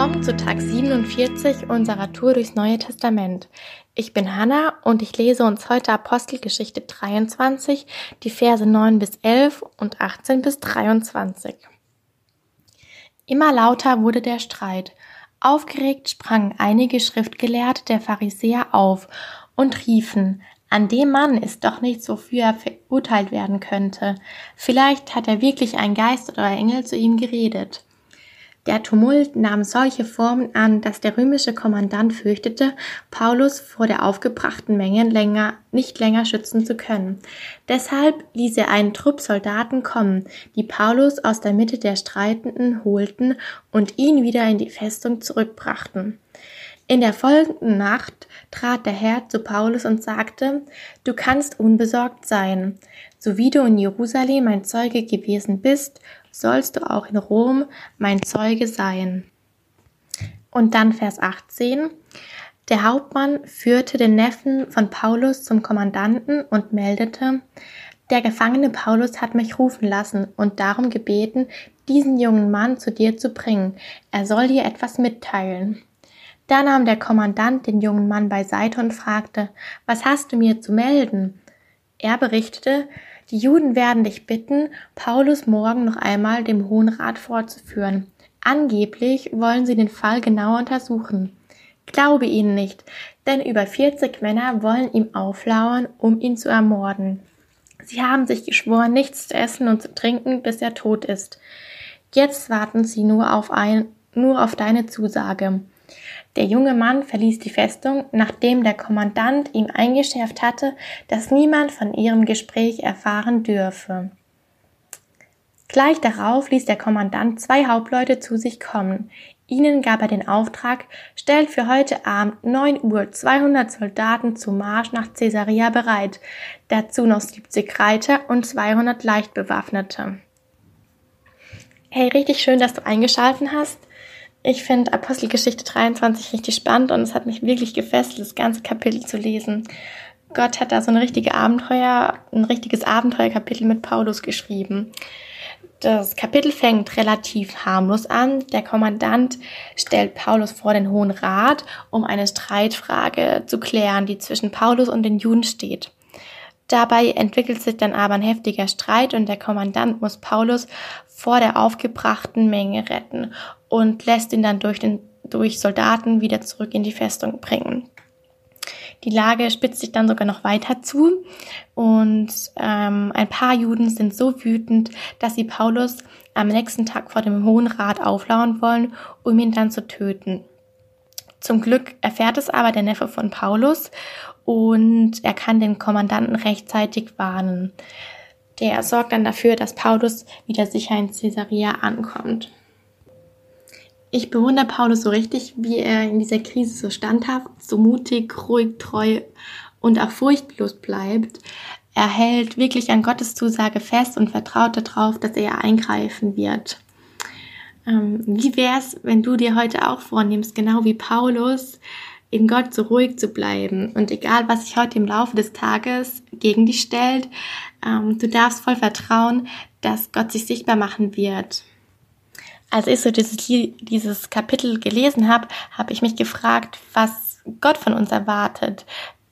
Willkommen zu Tag 47 unserer Tour durchs Neue Testament. Ich bin Hanna und ich lese uns heute Apostelgeschichte 23, die Verse 9 bis 11 und 18 bis 23. Immer lauter wurde der Streit. Aufgeregt sprangen einige Schriftgelehrte der Pharisäer auf und riefen, an dem Mann ist doch nichts, wofür er verurteilt werden könnte. Vielleicht hat er wirklich ein Geist oder Engel zu ihm geredet. Der Tumult nahm solche Formen an, dass der römische Kommandant fürchtete, Paulus vor der aufgebrachten Menge länger, nicht länger schützen zu können. Deshalb ließ er einen Trupp Soldaten kommen, die Paulus aus der Mitte der Streitenden holten und ihn wieder in die Festung zurückbrachten. In der folgenden Nacht trat der Herr zu Paulus und sagte, Du kannst unbesorgt sein. So wie du in Jerusalem ein Zeuge gewesen bist, sollst du auch in Rom mein Zeuge sein. Und dann Vers 18. Der Hauptmann führte den Neffen von Paulus zum Kommandanten und meldete, der Gefangene Paulus hat mich rufen lassen und darum gebeten, diesen jungen Mann zu dir zu bringen. Er soll dir etwas mitteilen. Da nahm der Kommandant den jungen Mann beiseite und fragte, was hast du mir zu melden? Er berichtete, die Juden werden dich bitten, Paulus morgen noch einmal dem Hohen Rat vorzuführen. Angeblich wollen sie den Fall genauer untersuchen. Glaube ihnen nicht, denn über 40 Männer wollen ihm auflauern, um ihn zu ermorden. Sie haben sich geschworen, nichts zu essen und zu trinken, bis er tot ist. Jetzt warten sie nur auf ein, nur auf deine Zusage. Der junge Mann verließ die Festung, nachdem der Kommandant ihm eingeschärft hatte, dass niemand von ihrem Gespräch erfahren dürfe. Gleich darauf ließ der Kommandant zwei Hauptleute zu sich kommen. Ihnen gab er den Auftrag, stellt für heute Abend 9 Uhr 200 Soldaten zum Marsch nach Caesarea bereit, dazu noch 70 Reiter und 200 Leichtbewaffnete. Hey, richtig schön, dass du eingeschalten hast. Ich finde Apostelgeschichte 23 richtig spannend und es hat mich wirklich gefesselt, das ganze Kapitel zu lesen. Gott hat da so ein richtige Abenteuer, ein richtiges Abenteuerkapitel mit Paulus geschrieben. Das Kapitel fängt relativ harmlos an. Der Kommandant stellt Paulus vor den Hohen Rat, um eine Streitfrage zu klären, die zwischen Paulus und den Juden steht. Dabei entwickelt sich dann aber ein heftiger Streit und der Kommandant muss Paulus vor der aufgebrachten Menge retten und lässt ihn dann durch, den, durch Soldaten wieder zurück in die Festung bringen. Die Lage spitzt sich dann sogar noch weiter zu und ähm, ein paar Juden sind so wütend, dass sie Paulus am nächsten Tag vor dem Hohen Rat auflauern wollen, um ihn dann zu töten. Zum Glück erfährt es aber der Neffe von Paulus und er kann den Kommandanten rechtzeitig warnen. Der sorgt dann dafür, dass Paulus wieder sicher in Caesarea ankommt. Ich bewundere Paulus so richtig, wie er in dieser Krise so standhaft, so mutig, ruhig, treu und auch furchtlos bleibt. Er hält wirklich an Gottes Zusage fest und vertraut darauf, dass er eingreifen wird. Ähm, wie wär's, wenn du dir heute auch vornimmst, genau wie Paulus, in Gott so ruhig zu bleiben und egal, was sich heute im Laufe des Tages gegen dich stellt, ähm, du darfst voll vertrauen, dass Gott sich sichtbar machen wird. Als ich so dieses, dieses Kapitel gelesen habe, habe ich mich gefragt, was Gott von uns erwartet,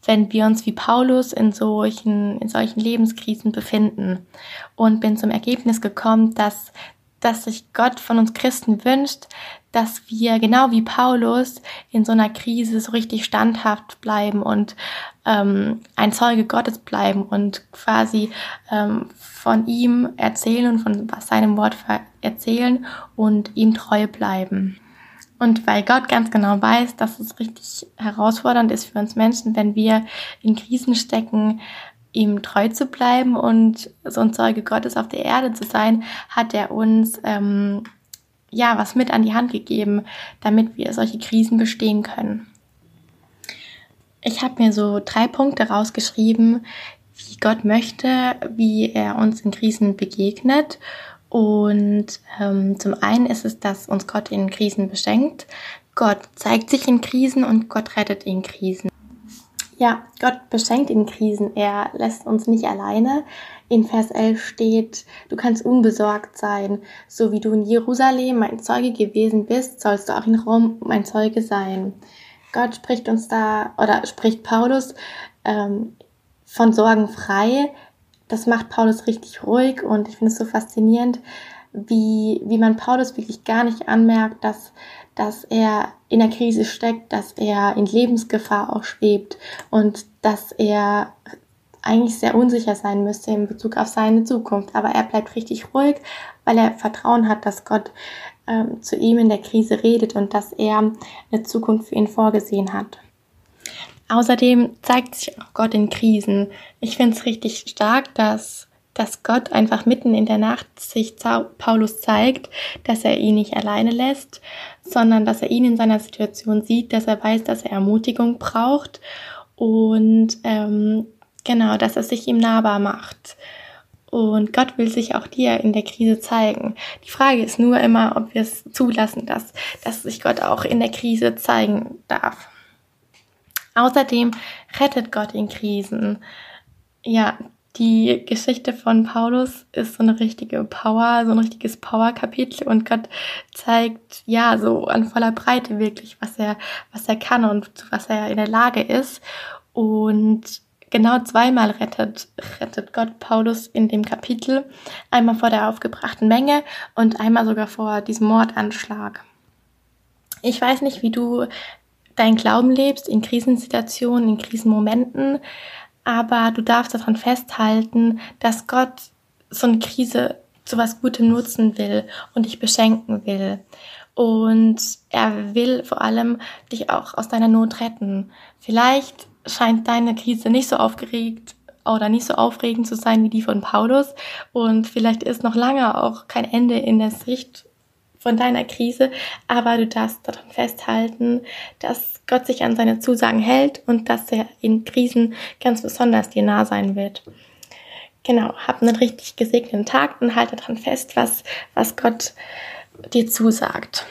wenn wir uns wie Paulus in solchen, in solchen Lebenskrisen befinden. Und bin zum Ergebnis gekommen, dass dass sich Gott von uns Christen wünscht, dass wir genau wie Paulus in so einer Krise so richtig standhaft bleiben und ähm, ein Zeuge Gottes bleiben und quasi ähm, von ihm erzählen und von seinem Wort erzählen und ihm treu bleiben. Und weil Gott ganz genau weiß, dass es richtig herausfordernd ist für uns Menschen, wenn wir in Krisen stecken, ihm treu zu bleiben und so ein Zeuge Gottes auf der Erde zu sein, hat er uns ähm, ja was mit an die Hand gegeben, damit wir solche Krisen bestehen können. Ich habe mir so drei Punkte rausgeschrieben, wie Gott möchte, wie er uns in Krisen begegnet. Und ähm, zum einen ist es, dass uns Gott in Krisen beschenkt. Gott zeigt sich in Krisen und Gott rettet in Krisen. Ja, Gott beschenkt in Krisen. Er lässt uns nicht alleine. In Vers 11 steht, du kannst unbesorgt sein. So wie du in Jerusalem mein Zeuge gewesen bist, sollst du auch in Rom mein Zeuge sein. Gott spricht uns da, oder spricht Paulus ähm, von Sorgen frei. Das macht Paulus richtig ruhig und ich finde es so faszinierend, wie, wie man Paulus wirklich gar nicht anmerkt, dass, dass er in der Krise steckt, dass er in Lebensgefahr auch schwebt und dass er eigentlich sehr unsicher sein müsste in Bezug auf seine Zukunft. Aber er bleibt richtig ruhig, weil er Vertrauen hat, dass Gott ähm, zu ihm in der Krise redet und dass er eine Zukunft für ihn vorgesehen hat. Außerdem zeigt sich auch Gott in Krisen. Ich finde es richtig stark, dass dass Gott einfach mitten in der Nacht sich Paulus zeigt, dass er ihn nicht alleine lässt, sondern dass er ihn in seiner Situation sieht, dass er weiß, dass er Ermutigung braucht und ähm, genau, dass er sich ihm nahbar macht. Und Gott will sich auch dir in der Krise zeigen. Die Frage ist nur immer, ob wir es zulassen, dass, dass sich Gott auch in der Krise zeigen darf. Außerdem rettet Gott in Krisen. Ja, die Geschichte von Paulus ist so eine richtige Power, so ein richtiges Power-Kapitel und Gott zeigt ja so an voller Breite wirklich, was er, was er kann und zu was er in der Lage ist. Und genau zweimal rettet, rettet Gott Paulus in dem Kapitel. Einmal vor der aufgebrachten Menge und einmal sogar vor diesem Mordanschlag. Ich weiß nicht, wie du deinen Glauben lebst in Krisensituationen, in Krisenmomenten aber du darfst daran festhalten, dass Gott so eine Krise zu was Gutem nutzen will und dich beschenken will. Und er will vor allem dich auch aus deiner Not retten. Vielleicht scheint deine Krise nicht so aufgeregt oder nicht so aufregend zu sein wie die von Paulus. Und vielleicht ist noch lange auch kein Ende in der Sicht von deiner Krise, aber du darfst daran festhalten, dass Gott sich an seine Zusagen hält und dass er in Krisen ganz besonders dir nah sein wird. Genau, hab einen richtig gesegneten Tag und halte daran fest, was, was Gott dir zusagt.